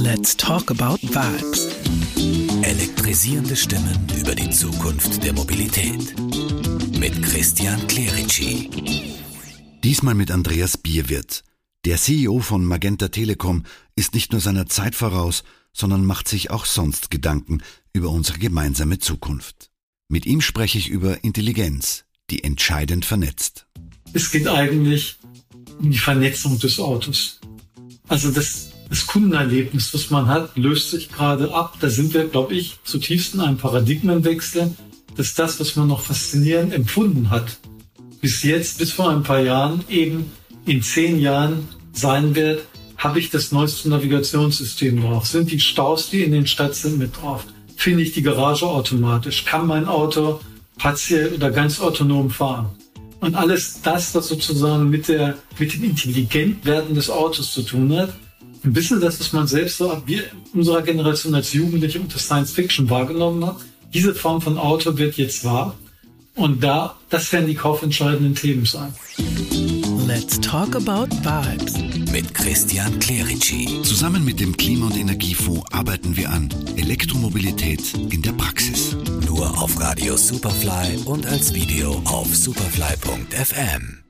Let's talk about vibes. Elektrisierende Stimmen über die Zukunft der Mobilität. Mit Christian Clerici. Diesmal mit Andreas Bierwirt. Der CEO von Magenta Telekom ist nicht nur seiner Zeit voraus, sondern macht sich auch sonst Gedanken über unsere gemeinsame Zukunft. Mit ihm spreche ich über Intelligenz, die entscheidend vernetzt. Es geht eigentlich um die Vernetzung des Autos. Also das, das Kundenerlebnis, was man hat, löst sich gerade ab. Da sind wir, glaube ich, zutiefst in einem Paradigmenwechsel, dass das, was man noch faszinierend empfunden hat, bis jetzt, bis vor ein paar Jahren, eben in zehn Jahren sein wird, habe ich das neueste Navigationssystem drauf? Sind die Staus, die in den Stadt sind, mit drauf? Finde ich die Garage automatisch? Kann mein Auto partiell oder ganz autonom fahren? Und alles das, was sozusagen mit, der, mit dem Intelligentwerden des Autos zu tun hat, ein bisschen das, was man selbst so ab wir unserer Generation als Jugendliche unter Science Fiction wahrgenommen hat. Diese Form von Auto wird jetzt wahr. Und da, das werden die kaufentscheidenden Themen sein. Let's talk about vibes. Mit Christian Clerici. Zusammen mit dem Klima- und Energiefonds arbeiten wir an Elektromobilität in der Praxis. Nur auf Radio Superfly und als Video auf superfly.fm.